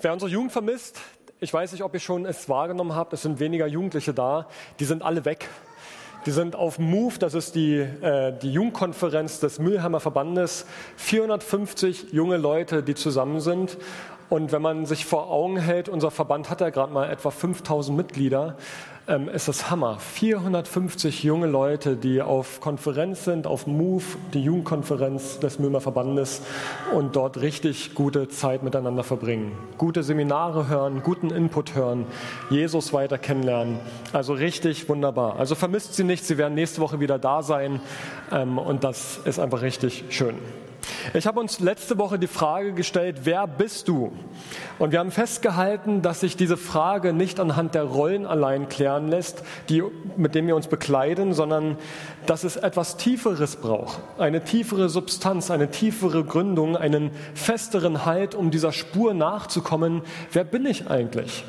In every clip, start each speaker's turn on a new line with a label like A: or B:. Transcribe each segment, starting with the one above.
A: Wer unsere Jugend vermisst, ich weiß nicht, ob ihr schon es wahrgenommen habt, es sind weniger Jugendliche da, die sind alle weg. Die sind auf Move, das ist die, äh, die Jugendkonferenz des Mülheimer Verbandes. 450 junge Leute, die zusammen sind. Und wenn man sich vor Augen hält, unser Verband hat ja gerade mal etwa 5000 Mitglieder ähm, ist das Hammer. 450 junge Leute, die auf Konferenz sind, auf Move, die Jugendkonferenz des Mömer Verbandes und dort richtig gute Zeit miteinander verbringen. Gute Seminare hören, guten Input hören, Jesus weiter kennenlernen. Also richtig wunderbar. Also vermisst sie nicht, sie werden nächste Woche wieder da sein ähm, und das ist einfach richtig schön. Ich habe uns letzte Woche die Frage gestellt, wer bist du? Und wir haben festgehalten, dass sich diese Frage nicht anhand der Rollen allein klären lässt, die, mit denen wir uns bekleiden, sondern dass es etwas Tieferes braucht. Eine tiefere Substanz, eine tiefere Gründung, einen festeren Halt, um dieser Spur nachzukommen. Wer bin ich eigentlich?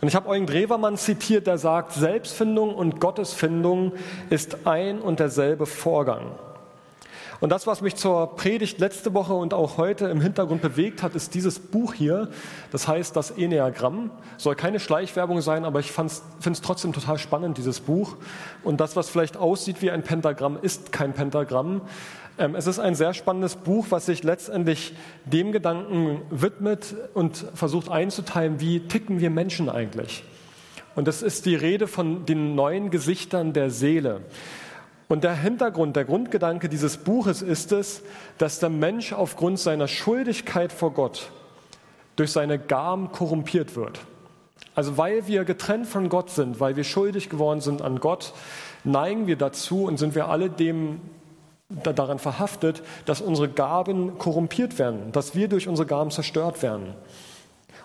A: Und ich habe Eugen Drewermann zitiert, der sagt, Selbstfindung und Gottesfindung ist ein und derselbe Vorgang. Und das, was mich zur Predigt letzte Woche und auch heute im Hintergrund bewegt hat, ist dieses Buch hier. Das heißt das Enneagramm. Soll keine Schleichwerbung sein, aber ich finde es trotzdem total spannend, dieses Buch. Und das, was vielleicht aussieht wie ein Pentagramm, ist kein Pentagramm. Ähm, es ist ein sehr spannendes Buch, was sich letztendlich dem Gedanken widmet und versucht einzuteilen, wie ticken wir Menschen eigentlich. Und das ist die Rede von den neuen Gesichtern der Seele. Und der Hintergrund, der Grundgedanke dieses Buches ist es, dass der Mensch aufgrund seiner Schuldigkeit vor Gott durch seine Gaben korrumpiert wird. Also weil wir getrennt von Gott sind, weil wir schuldig geworden sind an Gott, neigen wir dazu und sind wir alle dem daran verhaftet, dass unsere Gaben korrumpiert werden, dass wir durch unsere Gaben zerstört werden.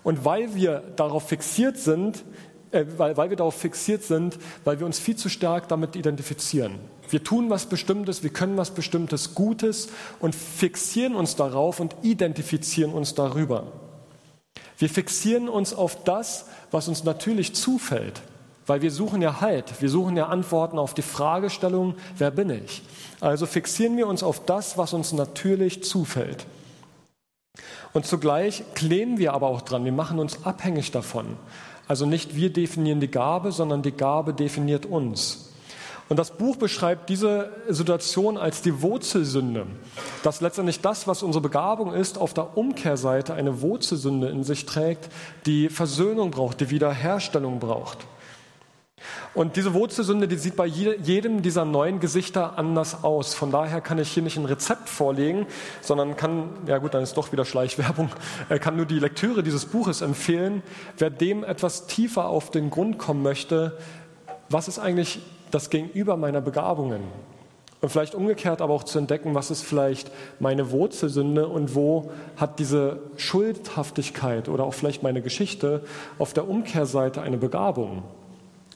A: Und weil wir darauf fixiert sind, äh, weil, weil wir darauf fixiert sind, weil wir uns viel zu stark damit identifizieren. Wir tun was Bestimmtes, wir können was Bestimmtes Gutes und fixieren uns darauf und identifizieren uns darüber. Wir fixieren uns auf das, was uns natürlich zufällt, weil wir suchen ja Halt, wir suchen ja Antworten auf die Fragestellung, wer bin ich? Also fixieren wir uns auf das, was uns natürlich zufällt. Und zugleich kleben wir aber auch dran, wir machen uns abhängig davon. Also nicht wir definieren die Gabe, sondern die Gabe definiert uns. Und das Buch beschreibt diese Situation als die Wurzelsünde, dass letztendlich das, was unsere Begabung ist, auf der Umkehrseite eine Wurzelsünde in sich trägt, die Versöhnung braucht, die Wiederherstellung braucht. Und diese Wurzelsünde, die sieht bei jedem dieser neuen Gesichter anders aus. Von daher kann ich hier nicht ein Rezept vorlegen, sondern kann, ja gut, dann ist doch wieder Schleichwerbung, kann nur die Lektüre dieses Buches empfehlen. Wer dem etwas tiefer auf den Grund kommen möchte, was ist eigentlich das Gegenüber meiner Begabungen. Und vielleicht umgekehrt aber auch zu entdecken, was ist vielleicht meine Wurzelsünde und wo hat diese Schuldhaftigkeit oder auch vielleicht meine Geschichte auf der Umkehrseite eine Begabung.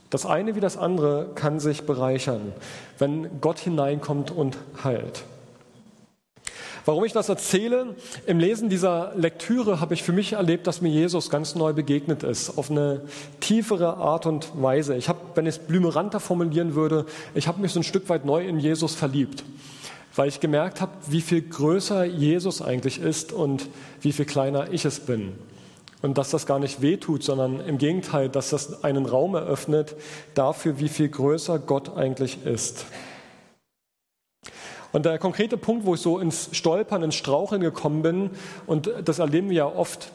A: Das eine wie das andere kann sich bereichern, wenn Gott hineinkommt und heilt. Warum ich das erzähle? Im Lesen dieser Lektüre habe ich für mich erlebt, dass mir Jesus ganz neu begegnet ist, auf eine tiefere Art und Weise. Ich habe, wenn ich es blümeranter formulieren würde, ich habe mich so ein Stück weit neu in Jesus verliebt, weil ich gemerkt habe, wie viel größer Jesus eigentlich ist und wie viel kleiner ich es bin. Und dass das gar nicht wehtut, sondern im Gegenteil, dass das einen Raum eröffnet dafür, wie viel größer Gott eigentlich ist. Und der konkrete Punkt, wo ich so ins Stolpern, ins Straucheln gekommen bin, und das erleben wir ja oft,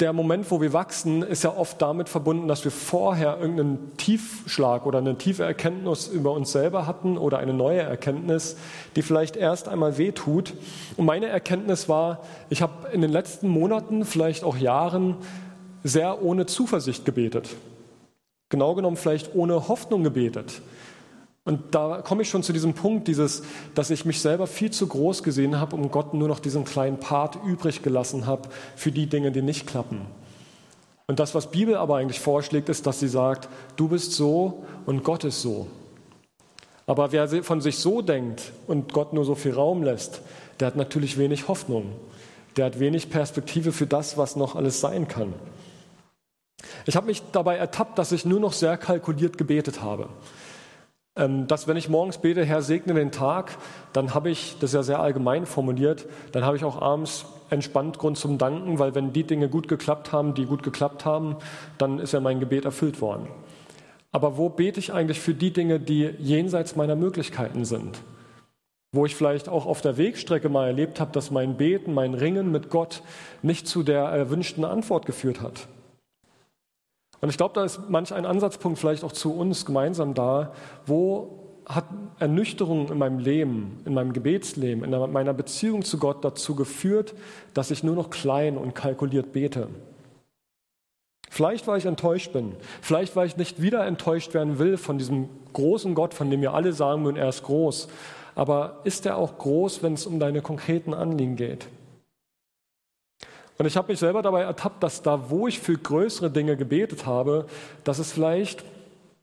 A: der Moment, wo wir wachsen, ist ja oft damit verbunden, dass wir vorher irgendeinen Tiefschlag oder eine tiefe Erkenntnis über uns selber hatten oder eine neue Erkenntnis, die vielleicht erst einmal wehtut. Und meine Erkenntnis war, ich habe in den letzten Monaten, vielleicht auch Jahren, sehr ohne Zuversicht gebetet. Genau genommen vielleicht ohne Hoffnung gebetet. Und da komme ich schon zu diesem Punkt, dieses, dass ich mich selber viel zu groß gesehen habe und Gott nur noch diesen kleinen Part übrig gelassen habe für die Dinge, die nicht klappen. Und das, was Bibel aber eigentlich vorschlägt, ist, dass sie sagt, du bist so und Gott ist so. Aber wer von sich so denkt und Gott nur so viel Raum lässt, der hat natürlich wenig Hoffnung. Der hat wenig Perspektive für das, was noch alles sein kann. Ich habe mich dabei ertappt, dass ich nur noch sehr kalkuliert gebetet habe. Ähm, dass wenn ich morgens bete, Herr, segne den Tag, dann habe ich, das ist ja sehr allgemein formuliert, dann habe ich auch abends entspannt Grund zum Danken, weil wenn die Dinge gut geklappt haben, die gut geklappt haben, dann ist ja mein Gebet erfüllt worden. Aber wo bete ich eigentlich für die Dinge, die jenseits meiner Möglichkeiten sind? Wo ich vielleicht auch auf der Wegstrecke mal erlebt habe, dass mein Beten, mein Ringen mit Gott nicht zu der erwünschten Antwort geführt hat. Und ich glaube, da ist manch ein Ansatzpunkt vielleicht auch zu uns gemeinsam da, wo hat Ernüchterung in meinem Leben, in meinem Gebetsleben, in meiner Beziehung zu Gott dazu geführt, dass ich nur noch klein und kalkuliert bete. Vielleicht, weil ich enttäuscht bin. Vielleicht, weil ich nicht wieder enttäuscht werden will von diesem großen Gott, von dem wir alle sagen würden, er ist groß. Aber ist er auch groß, wenn es um deine konkreten Anliegen geht? Und ich habe mich selber dabei ertappt, dass da, wo ich für größere Dinge gebetet habe, dass es vielleicht,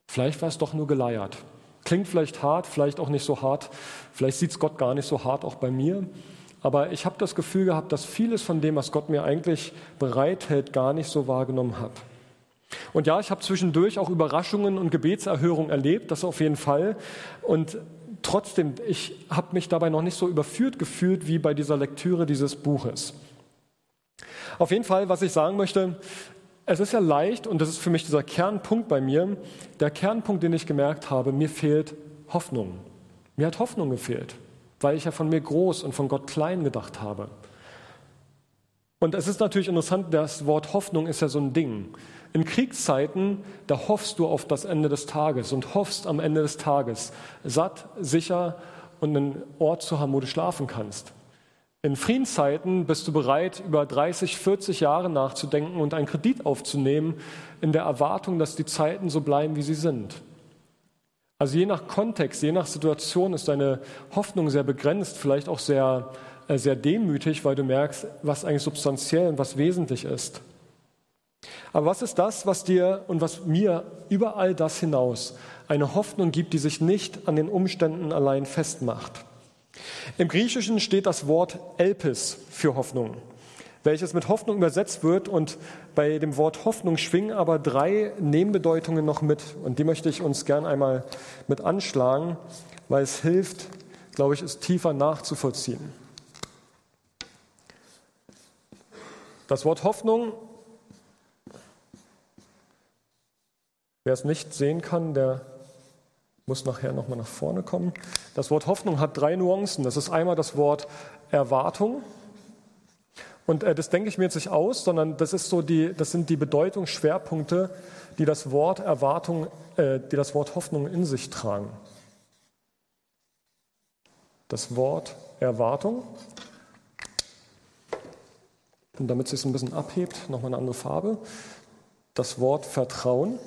A: vielleicht war es doch nur geleiert. Klingt vielleicht hart, vielleicht auch nicht so hart. Vielleicht sieht es Gott gar nicht so hart auch bei mir. Aber ich habe das Gefühl gehabt, dass vieles von dem, was Gott mir eigentlich bereithält, gar nicht so wahrgenommen hat. Und ja, ich habe zwischendurch auch Überraschungen und Gebetserhörungen erlebt, das auf jeden Fall. Und trotzdem, ich habe mich dabei noch nicht so überführt gefühlt wie bei dieser Lektüre dieses Buches. Auf jeden Fall, was ich sagen möchte, es ist ja leicht, und das ist für mich dieser Kernpunkt bei mir, der Kernpunkt, den ich gemerkt habe, mir fehlt Hoffnung. Mir hat Hoffnung gefehlt weil ich ja von mir groß und von Gott klein gedacht habe. Und es ist natürlich interessant, das Wort Hoffnung ist ja so ein Ding. In Kriegszeiten, da hoffst du auf das Ende des Tages und hoffst am Ende des Tages satt, sicher und einen Ort zu haben, wo du schlafen kannst. In Friedenszeiten bist du bereit, über 30, 40 Jahre nachzudenken und einen Kredit aufzunehmen, in der Erwartung, dass die Zeiten so bleiben, wie sie sind. Also je nach Kontext, je nach Situation ist deine Hoffnung sehr begrenzt, vielleicht auch sehr, äh, sehr demütig, weil du merkst, was eigentlich substanziell und was wesentlich ist. Aber was ist das, was dir und was mir über all das hinaus eine Hoffnung gibt, die sich nicht an den Umständen allein festmacht? Im Griechischen steht das Wort Elpis für Hoffnung welches mit Hoffnung übersetzt wird. Und bei dem Wort Hoffnung schwingen aber drei Nebenbedeutungen noch mit. Und die möchte ich uns gern einmal mit anschlagen, weil es hilft, glaube ich, es tiefer nachzuvollziehen. Das Wort Hoffnung, wer es nicht sehen kann, der muss nachher nochmal nach vorne kommen. Das Wort Hoffnung hat drei Nuancen. Das ist einmal das Wort Erwartung, und äh, das denke ich mir jetzt nicht aus, sondern das, ist so die, das sind die Bedeutungsschwerpunkte, die das Wort Erwartung, äh, die das Wort Hoffnung in sich tragen. Das Wort Erwartung. Und damit es sich ein bisschen abhebt, nochmal eine andere Farbe. Das Wort Vertrauen.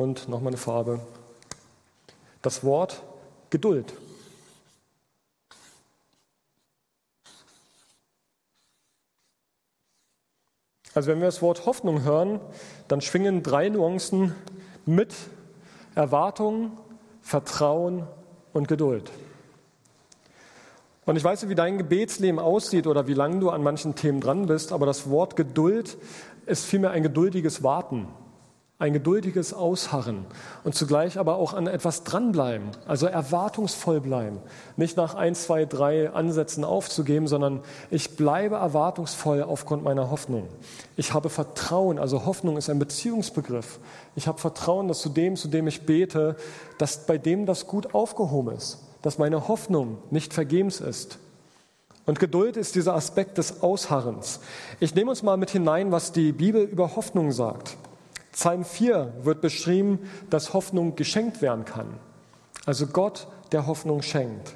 A: Und nochmal eine Farbe. Das Wort Geduld. Also wenn wir das Wort Hoffnung hören, dann schwingen drei Nuancen mit Erwartung, Vertrauen und Geduld. Und ich weiß nicht, wie dein Gebetsleben aussieht oder wie lange du an manchen Themen dran bist, aber das Wort Geduld ist vielmehr ein geduldiges Warten ein geduldiges Ausharren und zugleich aber auch an etwas dranbleiben, also erwartungsvoll bleiben. Nicht nach ein, zwei, drei Ansätzen aufzugeben, sondern ich bleibe erwartungsvoll aufgrund meiner Hoffnung. Ich habe Vertrauen, also Hoffnung ist ein Beziehungsbegriff. Ich habe Vertrauen, dass zu dem, zu dem ich bete, dass bei dem das gut aufgehoben ist, dass meine Hoffnung nicht vergebens ist. Und Geduld ist dieser Aspekt des Ausharrens. Ich nehme uns mal mit hinein, was die Bibel über Hoffnung sagt. Psalm 4 wird beschrieben, dass Hoffnung geschenkt werden kann. Also Gott, der Hoffnung schenkt.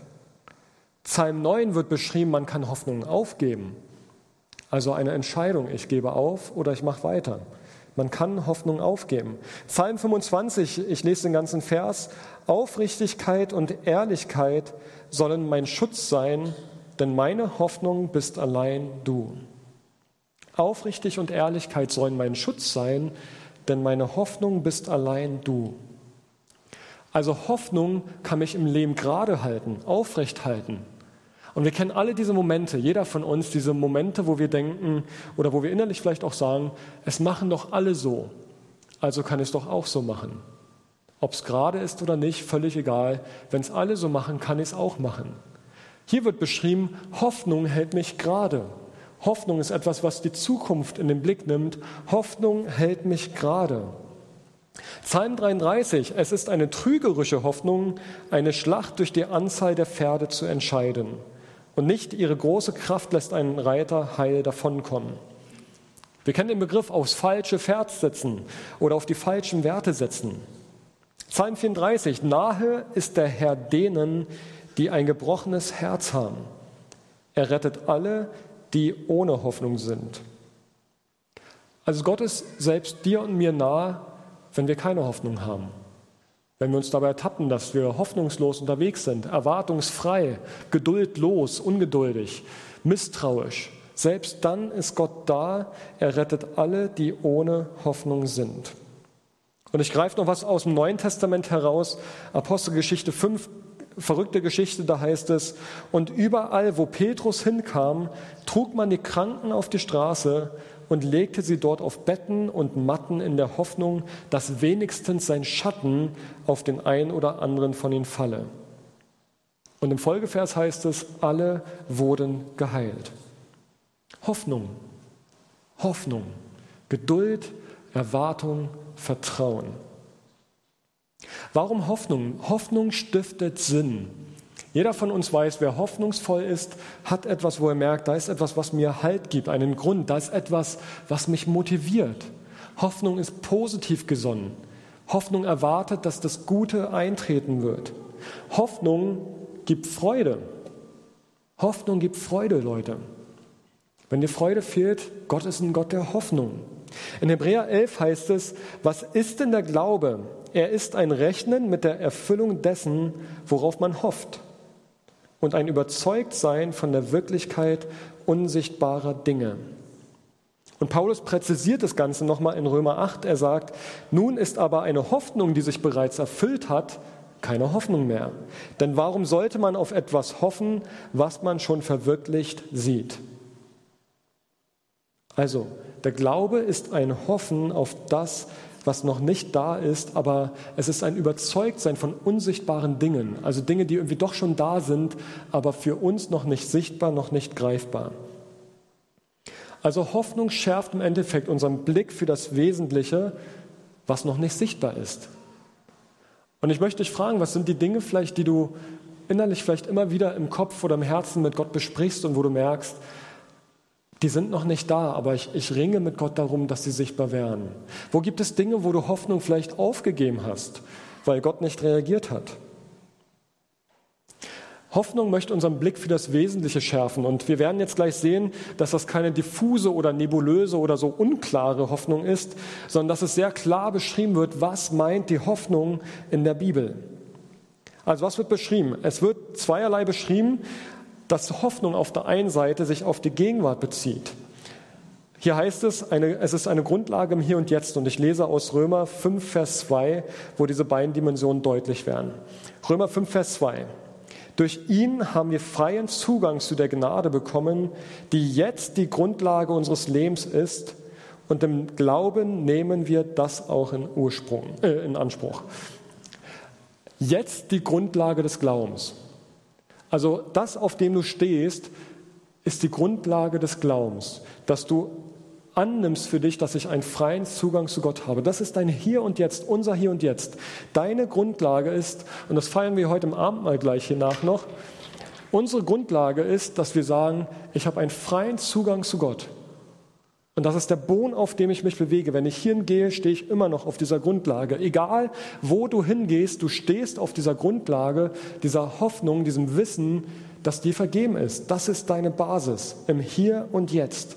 A: Psalm 9 wird beschrieben, man kann Hoffnung aufgeben. Also eine Entscheidung, ich gebe auf oder ich mache weiter. Man kann Hoffnung aufgeben. Psalm 25, ich lese den ganzen Vers, Aufrichtigkeit und Ehrlichkeit sollen mein Schutz sein, denn meine Hoffnung bist allein du. Aufrichtig und Ehrlichkeit sollen mein Schutz sein, denn meine Hoffnung bist allein du. Also Hoffnung kann mich im Leben gerade halten, aufrecht halten. Und wir kennen alle diese Momente, jeder von uns, diese Momente, wo wir denken oder wo wir innerlich vielleicht auch sagen, es machen doch alle so, also kann ich es doch auch so machen. Ob es gerade ist oder nicht, völlig egal. Wenn es alle so machen, kann ich es auch machen. Hier wird beschrieben, Hoffnung hält mich gerade. Hoffnung ist etwas, was die Zukunft in den Blick nimmt. Hoffnung hält mich gerade. Psalm 33, es ist eine trügerische Hoffnung, eine Schlacht durch die Anzahl der Pferde zu entscheiden. Und nicht ihre große Kraft lässt einen Reiter heil davonkommen. Wir kennen den Begriff aufs falsche Pferd setzen oder auf die falschen Werte setzen. Psalm 34, nahe ist der Herr denen, die ein gebrochenes Herz haben. Er rettet alle, die ohne Hoffnung sind. Also Gott ist selbst dir und mir nahe, wenn wir keine Hoffnung haben. Wenn wir uns dabei ertappen, dass wir hoffnungslos unterwegs sind, erwartungsfrei, geduldlos, ungeduldig, misstrauisch, selbst dann ist Gott da, er rettet alle, die ohne Hoffnung sind. Und ich greife noch was aus dem Neuen Testament heraus, Apostelgeschichte 5, verrückte Geschichte, da heißt es, und überall, wo Petrus hinkam, trug man die Kranken auf die Straße und legte sie dort auf Betten und Matten in der Hoffnung, dass wenigstens sein Schatten auf den einen oder anderen von ihnen falle. Und im Folgevers heißt es, alle wurden geheilt. Hoffnung, Hoffnung, Geduld, Erwartung, Vertrauen. Warum Hoffnung? Hoffnung stiftet Sinn. Jeder von uns weiß, wer hoffnungsvoll ist, hat etwas, wo er merkt, da ist etwas, was mir Halt gibt, einen Grund, da ist etwas, was mich motiviert. Hoffnung ist positiv gesonnen. Hoffnung erwartet, dass das Gute eintreten wird. Hoffnung gibt Freude. Hoffnung gibt Freude, Leute. Wenn dir Freude fehlt, Gott ist ein Gott der Hoffnung. In Hebräer 11 heißt es, was ist denn der Glaube? Er ist ein Rechnen mit der Erfüllung dessen, worauf man hofft und ein Überzeugtsein von der Wirklichkeit unsichtbarer Dinge. Und Paulus präzisiert das Ganze nochmal in Römer 8. Er sagt, nun ist aber eine Hoffnung, die sich bereits erfüllt hat, keine Hoffnung mehr. Denn warum sollte man auf etwas hoffen, was man schon verwirklicht sieht? Also, der Glaube ist ein Hoffen auf das, was noch nicht da ist, aber es ist ein Überzeugtsein von unsichtbaren Dingen, also Dinge, die irgendwie doch schon da sind, aber für uns noch nicht sichtbar, noch nicht greifbar. Also Hoffnung schärft im Endeffekt unseren Blick für das Wesentliche, was noch nicht sichtbar ist. Und ich möchte dich fragen, was sind die Dinge vielleicht, die du innerlich vielleicht immer wieder im Kopf oder im Herzen mit Gott besprichst und wo du merkst, die sind noch nicht da, aber ich, ich ringe mit Gott darum, dass sie sichtbar werden. Wo gibt es Dinge, wo du Hoffnung vielleicht aufgegeben hast, weil Gott nicht reagiert hat? Hoffnung möchte unseren Blick für das Wesentliche schärfen. Und wir werden jetzt gleich sehen, dass das keine diffuse oder nebulöse oder so unklare Hoffnung ist, sondern dass es sehr klar beschrieben wird, was meint die Hoffnung in der Bibel. Also was wird beschrieben? Es wird zweierlei beschrieben dass Hoffnung auf der einen Seite sich auf die Gegenwart bezieht. Hier heißt es, eine, es ist eine Grundlage im Hier und Jetzt. Und ich lese aus Römer 5, Vers 2, wo diese beiden Dimensionen deutlich werden. Römer 5, Vers 2. Durch ihn haben wir freien Zugang zu der Gnade bekommen, die jetzt die Grundlage unseres Lebens ist. Und im Glauben nehmen wir das auch in, Ursprung, äh, in Anspruch. Jetzt die Grundlage des Glaubens. Also das, auf dem du stehst, ist die Grundlage des Glaubens, dass du annimmst für dich, dass ich einen freien Zugang zu Gott habe. Das ist dein Hier und Jetzt, unser Hier und Jetzt. Deine Grundlage ist, und das feiern wir heute im Abendmahl gleich hiernach noch, unsere Grundlage ist, dass wir sagen, ich habe einen freien Zugang zu Gott. Und das ist der Boden, auf dem ich mich bewege. Wenn ich hierhin gehe, stehe ich immer noch auf dieser Grundlage. Egal, wo du hingehst, du stehst auf dieser Grundlage, dieser Hoffnung, diesem Wissen, dass dir vergeben ist. Das ist deine Basis im Hier und Jetzt.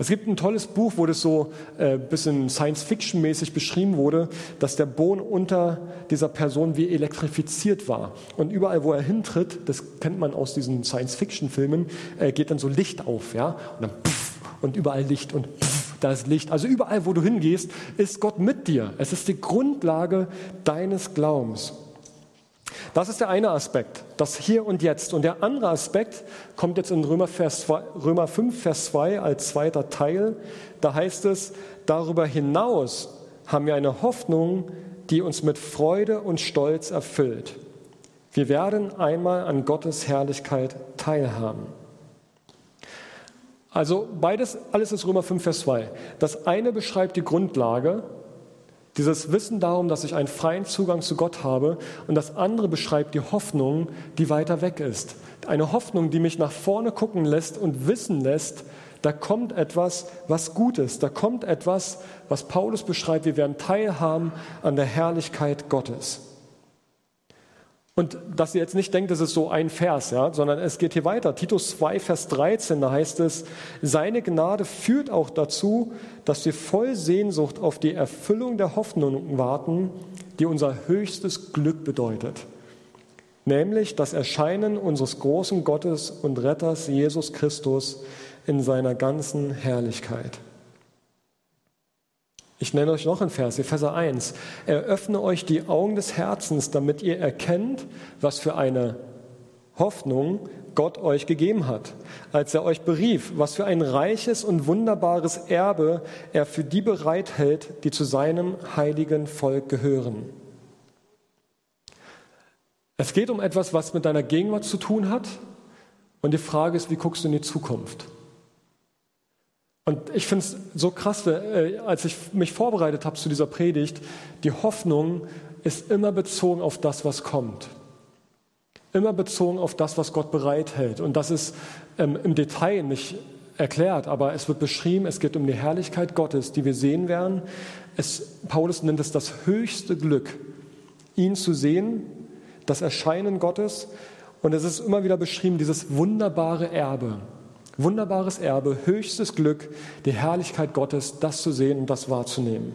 A: Es gibt ein tolles Buch, wo das so ein äh, bisschen Science-Fiction-mäßig beschrieben wurde, dass der Boden unter dieser Person wie elektrifiziert war. Und überall, wo er hintritt, das kennt man aus diesen Science-Fiction-Filmen, äh, geht dann so Licht auf, ja, und dann pff, und überall Licht und pff, da ist Licht. Also überall, wo du hingehst, ist Gott mit dir. Es ist die Grundlage deines Glaubens. Das ist der eine Aspekt, das Hier und Jetzt. Und der andere Aspekt kommt jetzt in Römer, Vers 2, Römer 5, Vers 2 als zweiter Teil. Da heißt es, darüber hinaus haben wir eine Hoffnung, die uns mit Freude und Stolz erfüllt. Wir werden einmal an Gottes Herrlichkeit teilhaben. Also beides, alles ist Römer 5, Vers 2. Das eine beschreibt die Grundlage, dieses Wissen darum, dass ich einen freien Zugang zu Gott habe. Und das andere beschreibt die Hoffnung, die weiter weg ist. Eine Hoffnung, die mich nach vorne gucken lässt und wissen lässt, da kommt etwas, was gut ist. Da kommt etwas, was Paulus beschreibt. Wir werden teilhaben an der Herrlichkeit Gottes. Und dass ihr jetzt nicht denkt, das ist so ein Vers, ja, sondern es geht hier weiter. Titus 2, Vers 13, da heißt es, seine Gnade führt auch dazu, dass wir voll Sehnsucht auf die Erfüllung der Hoffnung warten, die unser höchstes Glück bedeutet. Nämlich das Erscheinen unseres großen Gottes und Retters Jesus Christus in seiner ganzen Herrlichkeit. Ich nenne euch noch einen Vers, Epheser 1. Eröffne euch die Augen des Herzens, damit ihr erkennt, was für eine Hoffnung Gott euch gegeben hat, als er euch berief, was für ein reiches und wunderbares Erbe er für die bereithält, die zu seinem heiligen Volk gehören. Es geht um etwas, was mit deiner Gegenwart zu tun hat. Und die Frage ist, wie guckst du in die Zukunft? Und ich finde es so krass, äh, als ich mich vorbereitet habe zu dieser Predigt, die Hoffnung ist immer bezogen auf das, was kommt. Immer bezogen auf das, was Gott bereithält. Und das ist ähm, im Detail nicht erklärt, aber es wird beschrieben, es geht um die Herrlichkeit Gottes, die wir sehen werden. Es, Paulus nennt es das höchste Glück, ihn zu sehen, das Erscheinen Gottes. Und es ist immer wieder beschrieben, dieses wunderbare Erbe, Wunderbares Erbe, höchstes Glück, die Herrlichkeit Gottes, das zu sehen und das wahrzunehmen.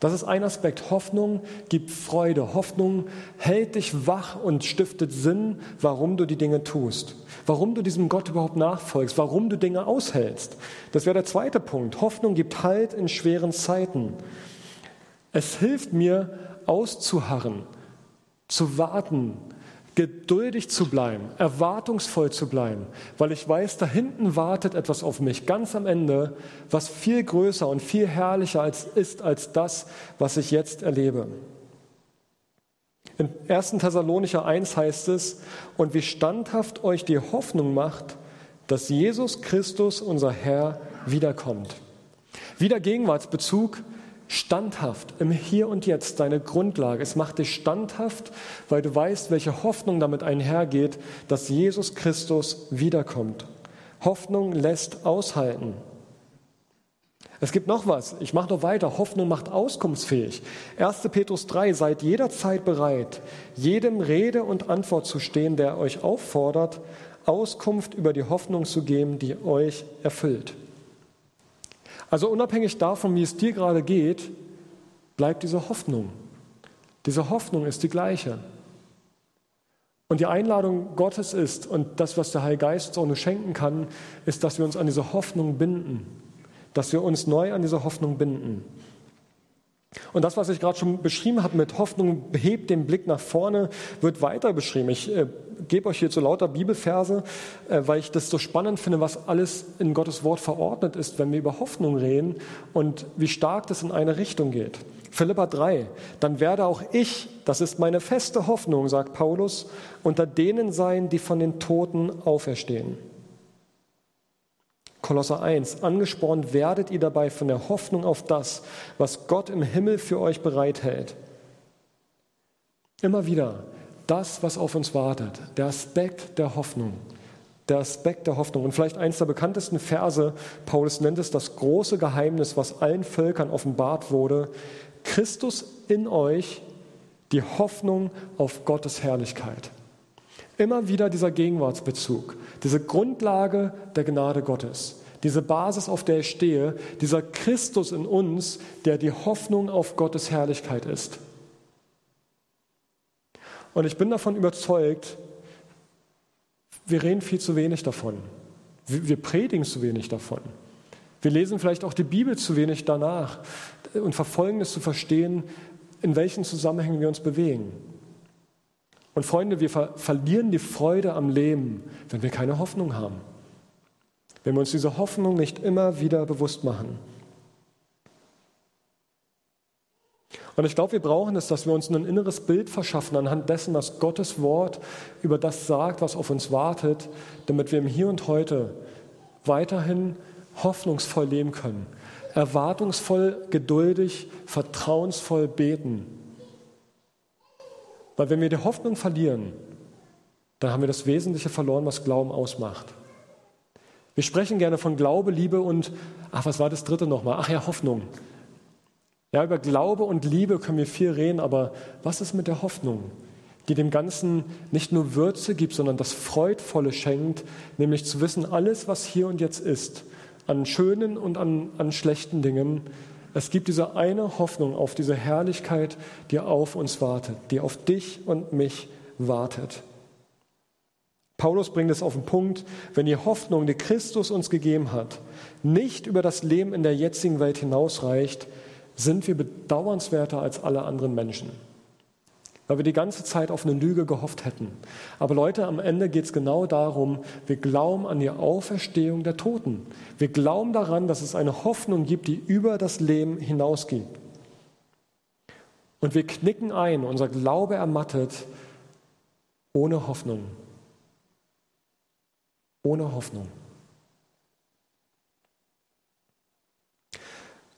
A: Das ist ein Aspekt. Hoffnung gibt Freude. Hoffnung hält dich wach und stiftet Sinn, warum du die Dinge tust. Warum du diesem Gott überhaupt nachfolgst. Warum du Dinge aushältst. Das wäre der zweite Punkt. Hoffnung gibt Halt in schweren Zeiten. Es hilft mir auszuharren, zu warten, geduldig zu bleiben, erwartungsvoll zu bleiben, weil ich weiß, da hinten wartet etwas auf mich, ganz am Ende, was viel größer und viel herrlicher als, ist als das, was ich jetzt erlebe. In 1. Thessalonicher 1 heißt es, und wie standhaft euch die Hoffnung macht, dass Jesus Christus, unser Herr, wiederkommt. Wieder Gegenwartsbezug, standhaft im Hier und Jetzt deine Grundlage. Es macht dich standhaft, weil du weißt, welche Hoffnung damit einhergeht, dass Jesus Christus wiederkommt. Hoffnung lässt aushalten. Es gibt noch was. Ich mache noch weiter. Hoffnung macht auskunftsfähig. 1. Petrus 3. Seid jederzeit bereit, jedem Rede und Antwort zu stehen, der euch auffordert, Auskunft über die Hoffnung zu geben, die euch erfüllt. Also unabhängig davon, wie es dir gerade geht, bleibt diese Hoffnung. Diese Hoffnung ist die gleiche. Und die Einladung Gottes ist, und das, was der Heilige Geist auch nur schenken kann, ist, dass wir uns an diese Hoffnung binden. Dass wir uns neu an diese Hoffnung binden. Und das, was ich gerade schon beschrieben habe mit Hoffnung, hebt den Blick nach vorne, wird weiter beschrieben. Ich äh, gebe euch hier so lauter Bibelverse, äh, weil ich das so spannend finde, was alles in Gottes Wort verordnet ist, wenn wir über Hoffnung reden und wie stark das in eine Richtung geht. Philippa 3, dann werde auch ich, das ist meine feste Hoffnung, sagt Paulus, unter denen sein, die von den Toten auferstehen. Kolosser 1, angespornt werdet ihr dabei von der Hoffnung auf das, was Gott im Himmel für euch bereithält. Immer wieder das, was auf uns wartet, der Aspekt der Hoffnung. Der Aspekt der Hoffnung. Und vielleicht eines der bekanntesten Verse, Paulus nennt es das große Geheimnis, was allen Völkern offenbart wurde. Christus in euch, die Hoffnung auf Gottes Herrlichkeit. Immer wieder dieser Gegenwartsbezug, diese Grundlage der Gnade Gottes, diese Basis, auf der ich stehe, dieser Christus in uns, der die Hoffnung auf Gottes Herrlichkeit ist. Und ich bin davon überzeugt, wir reden viel zu wenig davon. Wir predigen zu wenig davon. Wir lesen vielleicht auch die Bibel zu wenig danach und verfolgen es zu verstehen, in welchen Zusammenhängen wir uns bewegen. Und Freunde, wir ver verlieren die Freude am Leben, wenn wir keine Hoffnung haben. Wenn wir uns diese Hoffnung nicht immer wieder bewusst machen. Und ich glaube, wir brauchen es, dass wir uns ein inneres Bild verschaffen anhand dessen, was Gottes Wort über das sagt, was auf uns wartet, damit wir im Hier und heute weiterhin hoffnungsvoll leben können, erwartungsvoll, geduldig, vertrauensvoll beten. Weil wenn wir die Hoffnung verlieren, dann haben wir das Wesentliche verloren, was Glauben ausmacht. Wir sprechen gerne von Glaube, Liebe und, ach, was war das dritte nochmal? Ach ja, Hoffnung. Ja, über Glaube und Liebe können wir viel reden, aber was ist mit der Hoffnung, die dem Ganzen nicht nur Würze gibt, sondern das Freudvolle schenkt, nämlich zu wissen, alles, was hier und jetzt ist, an schönen und an, an schlechten Dingen, es gibt diese eine Hoffnung auf diese Herrlichkeit, die auf uns wartet, die auf dich und mich wartet. Paulus bringt es auf den Punkt, wenn die Hoffnung, die Christus uns gegeben hat, nicht über das Leben in der jetzigen Welt hinausreicht, sind wir bedauernswerter als alle anderen Menschen. Weil wir die ganze Zeit auf eine Lüge gehofft hätten. Aber Leute, am Ende geht es genau darum, wir glauben an die Auferstehung der Toten. Wir glauben daran, dass es eine Hoffnung gibt, die über das Leben hinausgeht. Und wir knicken ein, unser Glaube ermattet, ohne Hoffnung. Ohne Hoffnung.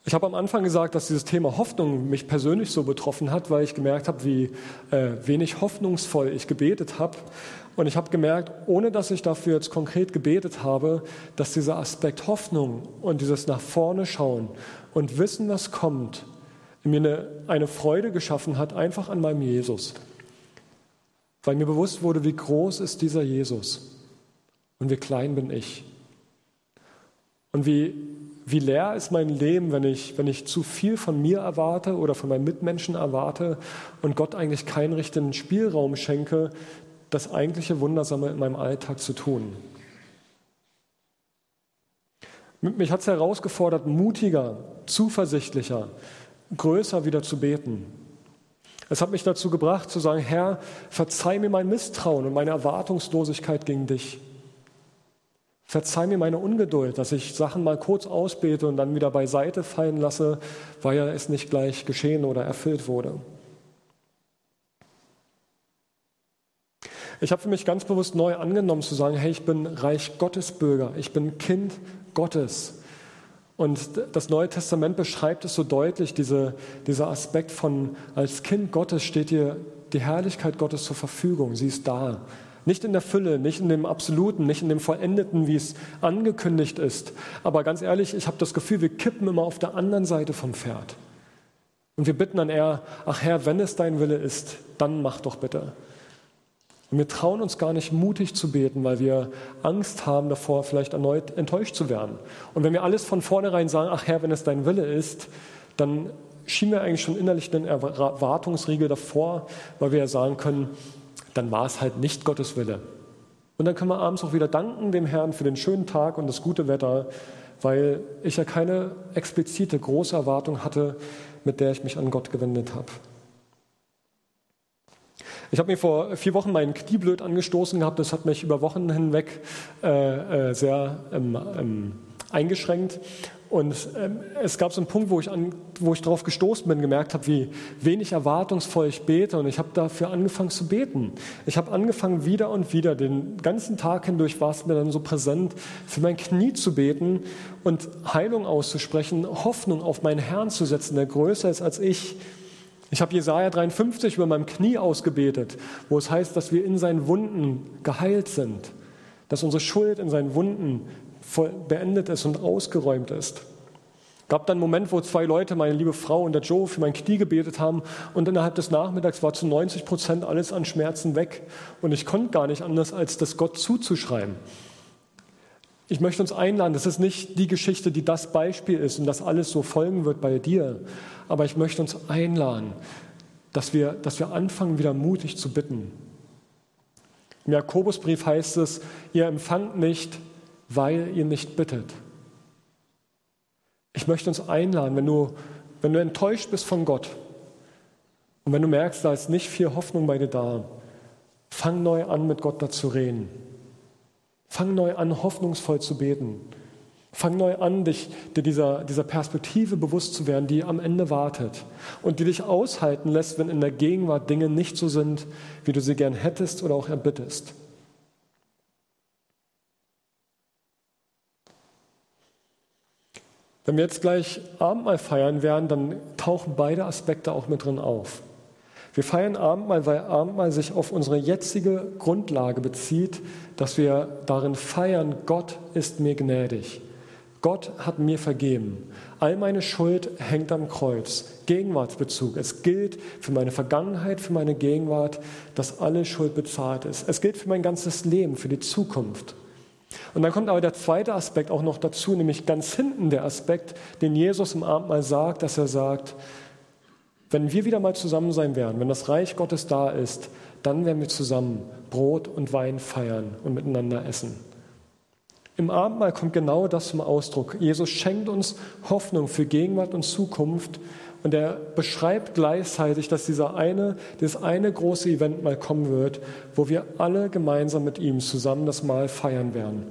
A: Ich habe am Anfang gesagt, dass dieses Thema Hoffnung mich persönlich so betroffen hat, weil ich gemerkt habe, wie äh, wenig hoffnungsvoll ich gebetet habe. Und ich habe gemerkt, ohne dass ich dafür jetzt konkret gebetet habe, dass dieser Aspekt Hoffnung und dieses nach vorne schauen und wissen, was kommt, mir eine, eine Freude geschaffen hat, einfach an meinem Jesus. Weil mir bewusst wurde, wie groß ist dieser Jesus und wie klein bin ich. Und wie wie leer ist mein Leben, wenn ich, wenn ich zu viel von mir erwarte oder von meinen Mitmenschen erwarte und Gott eigentlich keinen richtigen Spielraum schenke, das eigentliche Wundersame in meinem Alltag zu tun. Mich hat es herausgefordert, mutiger, zuversichtlicher, größer wieder zu beten. Es hat mich dazu gebracht zu sagen, Herr, verzeih mir mein Misstrauen und meine Erwartungslosigkeit gegen dich. Verzeih mir meine Ungeduld, dass ich Sachen mal kurz ausbete und dann wieder beiseite fallen lasse, weil es nicht gleich geschehen oder erfüllt wurde. Ich habe für mich ganz bewusst neu angenommen zu sagen, hey, ich bin Reich Gottes Bürger, ich bin Kind Gottes. Und das Neue Testament beschreibt es so deutlich, diese, dieser Aspekt von, als Kind Gottes steht dir die Herrlichkeit Gottes zur Verfügung, sie ist da. Nicht in der Fülle, nicht in dem Absoluten, nicht in dem Vollendeten, wie es angekündigt ist. Aber ganz ehrlich, ich habe das Gefühl, wir kippen immer auf der anderen Seite vom Pferd. Und wir bitten dann eher, ach Herr, wenn es dein Wille ist, dann mach doch bitte. Und wir trauen uns gar nicht mutig zu beten, weil wir Angst haben davor, vielleicht erneut enttäuscht zu werden. Und wenn wir alles von vornherein sagen, ach Herr, wenn es dein Wille ist, dann schieben wir eigentlich schon innerlich einen Erwartungsriegel davor, weil wir ja sagen können, dann war es halt nicht Gottes Wille. Und dann können wir abends auch wieder danken dem Herrn für den schönen Tag und das gute Wetter, weil ich ja keine explizite große Erwartung hatte, mit der ich mich an Gott gewendet habe. Ich habe mir vor vier Wochen meinen Knie blöd angestoßen gehabt. Das hat mich über Wochen hinweg äh, äh, sehr ähm, ähm, eingeschränkt. Und ähm, es gab so einen Punkt, wo ich, an, wo ich darauf gestoßen bin, gemerkt habe, wie wenig erwartungsvoll ich bete. Und ich habe dafür angefangen zu beten. Ich habe angefangen, wieder und wieder, den ganzen Tag hindurch war es mir dann so präsent, für mein Knie zu beten und Heilung auszusprechen, Hoffnung auf meinen Herrn zu setzen, der größer ist als ich. Ich habe Jesaja 53 über meinem Knie ausgebetet, wo es heißt, dass wir in seinen Wunden geheilt sind, dass unsere Schuld in seinen Wunden beendet ist und ausgeräumt ist. Es gab dann einen Moment, wo zwei Leute, meine liebe Frau und der Joe, für mein Knie gebetet haben und innerhalb des Nachmittags war zu 90 Prozent alles an Schmerzen weg und ich konnte gar nicht anders, als das Gott zuzuschreiben. Ich möchte uns einladen, das ist nicht die Geschichte, die das Beispiel ist und das alles so folgen wird bei dir, aber ich möchte uns einladen, dass wir, dass wir anfangen, wieder mutig zu bitten. Im Jakobusbrief heißt es, ihr empfangt nicht, weil ihr nicht bittet. ich möchte uns einladen, wenn du, wenn du enttäuscht bist von Gott und wenn du merkst, da ist nicht viel Hoffnung bei dir da, fang neu an, mit Gott da zu reden. Fang neu an, hoffnungsvoll zu beten. Fang neu an, dich, dir dieser, dieser Perspektive bewusst zu werden, die am Ende wartet und die dich aushalten lässt, wenn in der Gegenwart Dinge nicht so sind, wie du sie gern hättest oder auch erbittest. Wenn wir jetzt gleich Abendmahl feiern werden, dann tauchen beide Aspekte auch mit drin auf. Wir feiern Abendmahl, weil Abendmahl sich auf unsere jetzige Grundlage bezieht, dass wir darin feiern, Gott ist mir gnädig. Gott hat mir vergeben. All meine Schuld hängt am Kreuz. Gegenwartsbezug. Es gilt für meine Vergangenheit, für meine Gegenwart, dass alle Schuld bezahlt ist. Es gilt für mein ganzes Leben, für die Zukunft. Und dann kommt aber der zweite Aspekt auch noch dazu, nämlich ganz hinten der Aspekt, den Jesus im Abendmahl sagt, dass er sagt, wenn wir wieder mal zusammen sein werden, wenn das Reich Gottes da ist, dann werden wir zusammen Brot und Wein feiern und miteinander essen. Im Abendmahl kommt genau das zum Ausdruck. Jesus schenkt uns Hoffnung für Gegenwart und Zukunft und er beschreibt gleichzeitig, dass dieser eine, dieses eine große Event mal kommen wird, wo wir alle gemeinsam mit ihm zusammen das Mahl feiern werden.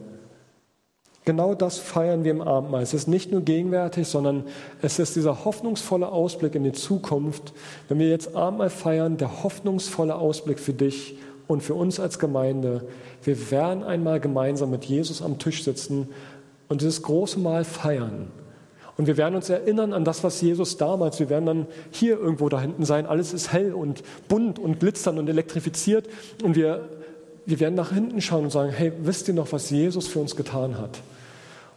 A: Genau das feiern wir im Abendmahl. Es ist nicht nur gegenwärtig, sondern es ist dieser hoffnungsvolle Ausblick in die Zukunft. Wenn wir jetzt Abendmahl feiern, der hoffnungsvolle Ausblick für dich und für uns als Gemeinde. Wir werden einmal gemeinsam mit Jesus am Tisch sitzen und dieses große Mahl feiern. Und wir werden uns erinnern an das, was Jesus damals, wir werden dann hier irgendwo da hinten sein, alles ist hell und bunt und glitzern und elektrifiziert und wir, wir werden nach hinten schauen und sagen, hey, wisst ihr noch, was Jesus für uns getan hat?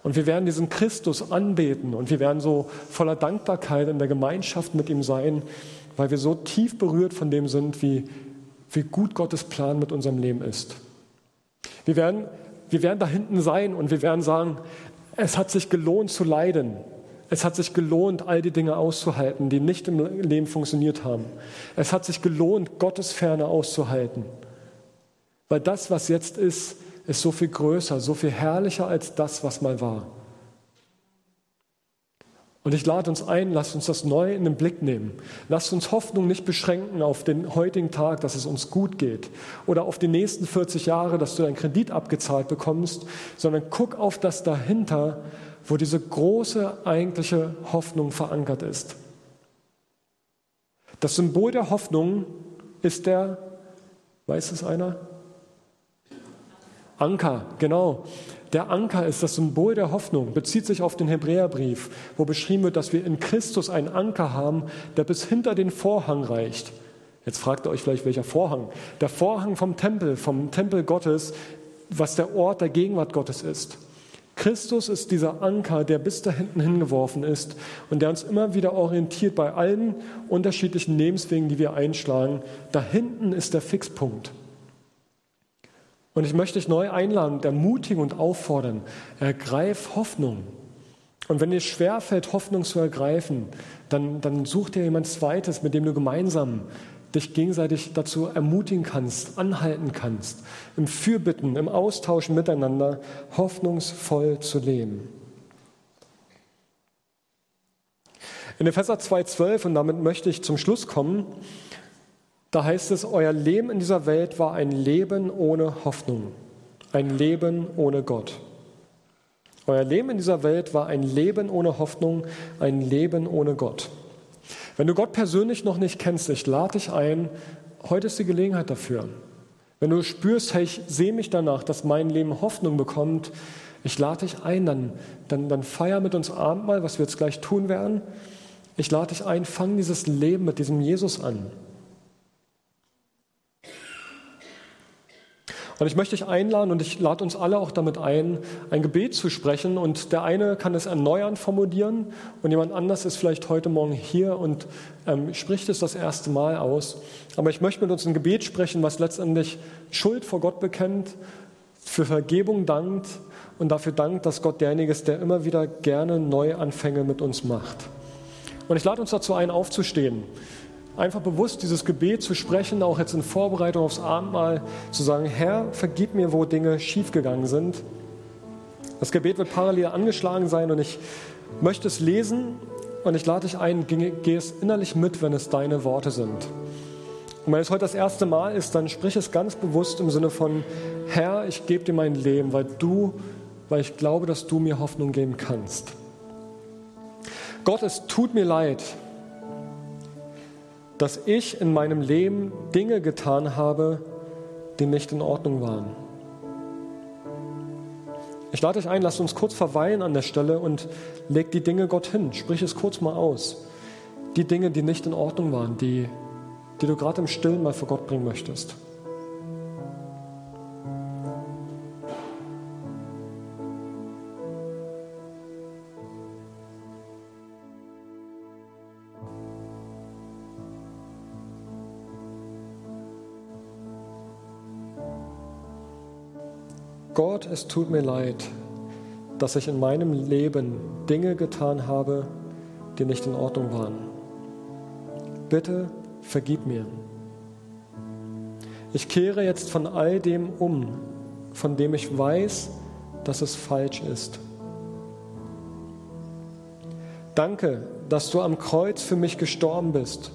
A: Und wir werden diesen Christus anbeten und wir werden so voller Dankbarkeit in der Gemeinschaft mit ihm sein, weil wir so tief berührt von dem sind, wie, wie gut Gottes Plan mit unserem Leben ist. Wir werden, wir werden da hinten sein und wir werden sagen, es hat sich gelohnt zu leiden. Es hat sich gelohnt, all die Dinge auszuhalten, die nicht im Leben funktioniert haben. Es hat sich gelohnt, Gottes Ferne auszuhalten. Weil das, was jetzt ist, ist so viel größer, so viel herrlicher als das, was mal war. Und ich lade uns ein, lasst uns das neu in den Blick nehmen. Lasst uns Hoffnung nicht beschränken auf den heutigen Tag, dass es uns gut geht oder auf die nächsten 40 Jahre, dass du deinen Kredit abgezahlt bekommst, sondern guck auf das dahinter, wo diese große eigentliche Hoffnung verankert ist. Das Symbol der Hoffnung ist der, weiß es einer? Anker, genau. Der Anker ist das Symbol der Hoffnung, bezieht sich auf den Hebräerbrief, wo beschrieben wird, dass wir in Christus einen Anker haben, der bis hinter den Vorhang reicht. Jetzt fragt ihr euch vielleicht, welcher Vorhang? Der Vorhang vom Tempel, vom Tempel Gottes, was der Ort der Gegenwart Gottes ist. Christus ist dieser Anker, der bis da hinten hingeworfen ist und der uns immer wieder orientiert bei allen unterschiedlichen Lebenswegen, die wir einschlagen. Da hinten ist der Fixpunkt. Und ich möchte dich neu einladen, ermutigen und auffordern, ergreif Hoffnung. Und wenn dir schwerfällt, Hoffnung zu ergreifen, dann, dann such dir jemand Zweites, mit dem du gemeinsam dich gegenseitig dazu ermutigen kannst, anhalten kannst, im Fürbitten, im Austauschen miteinander hoffnungsvoll zu leben. In Epheser 2,12, und damit möchte ich zum Schluss kommen, da heißt es, euer Leben in dieser Welt war ein Leben ohne Hoffnung, ein Leben ohne Gott. Euer Leben in dieser Welt war ein Leben ohne Hoffnung, ein Leben ohne Gott. Wenn du Gott persönlich noch nicht kennst, ich lade dich ein, heute ist die Gelegenheit dafür. Wenn du spürst, hey, ich sehe mich danach, dass mein Leben Hoffnung bekommt, ich lade dich ein, dann, dann, dann feier mit uns Abendmahl, was wir jetzt gleich tun werden. Ich lade dich ein, fang dieses Leben mit diesem Jesus an. Und ich möchte dich einladen und ich lade uns alle auch damit ein, ein Gebet zu sprechen. Und der eine kann es erneuernd formulieren und jemand anders ist vielleicht heute Morgen hier und ähm, spricht es das erste Mal aus. Aber ich möchte mit uns ein Gebet sprechen, was letztendlich Schuld vor Gott bekennt, für Vergebung dankt und dafür dankt, dass Gott derjenige ist, der immer wieder gerne Neuanfänge mit uns macht. Und ich lade uns dazu ein, aufzustehen einfach bewusst dieses Gebet zu sprechen, auch jetzt in Vorbereitung aufs Abendmahl, zu sagen, Herr, vergib mir, wo Dinge schiefgegangen sind. Das Gebet wird parallel angeschlagen sein und ich möchte es lesen und ich lade dich ein, geh es innerlich mit, wenn es deine Worte sind. Und wenn es heute das erste Mal ist, dann sprich es ganz bewusst im Sinne von, Herr, ich gebe dir mein Leben, weil du, weil ich glaube, dass du mir Hoffnung geben kannst. Gott, es tut mir leid, dass ich in meinem Leben Dinge getan habe, die nicht in Ordnung waren. Ich lade dich ein, lass uns kurz verweilen an der Stelle und leg die Dinge Gott hin. Sprich es kurz mal aus. Die Dinge, die nicht in Ordnung waren, die, die du gerade im Stillen mal vor Gott bringen möchtest. Gott, es tut mir leid, dass ich in meinem Leben Dinge getan habe, die nicht in Ordnung waren. Bitte vergib mir. Ich kehre jetzt von all dem um, von dem ich weiß, dass es falsch ist. Danke, dass du am Kreuz für mich gestorben bist,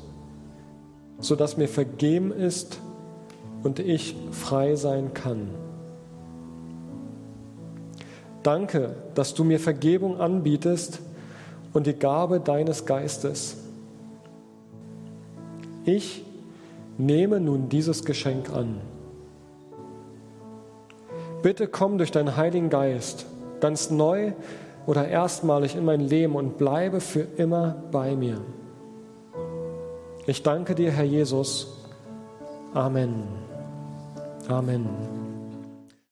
A: sodass mir vergeben ist und ich frei sein kann. Danke, dass du mir Vergebung anbietest und die Gabe deines Geistes. Ich nehme nun dieses Geschenk an. Bitte komm durch deinen Heiligen Geist ganz neu oder erstmalig in mein Leben und bleibe für immer bei mir. Ich danke dir, Herr Jesus. Amen. Amen.